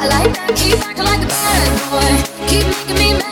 I like that. Keep acting like a bad boy. Keep making me mad.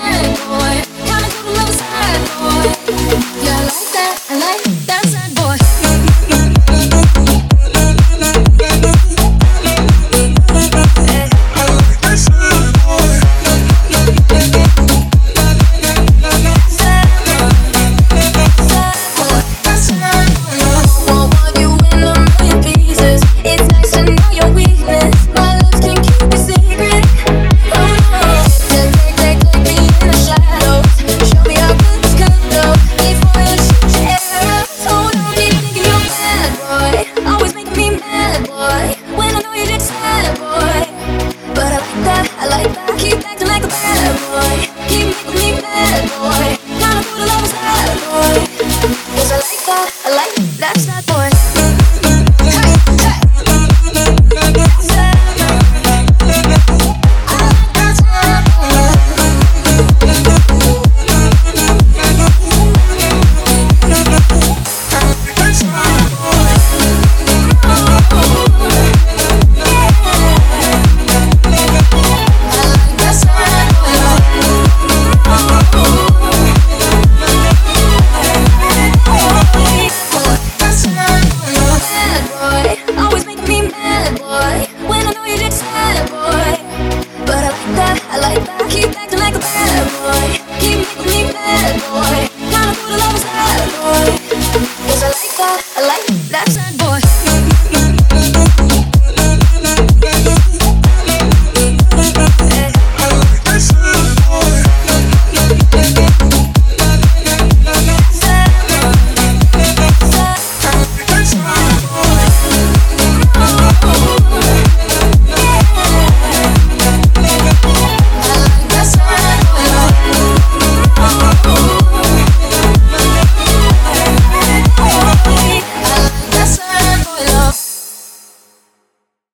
Thank That's a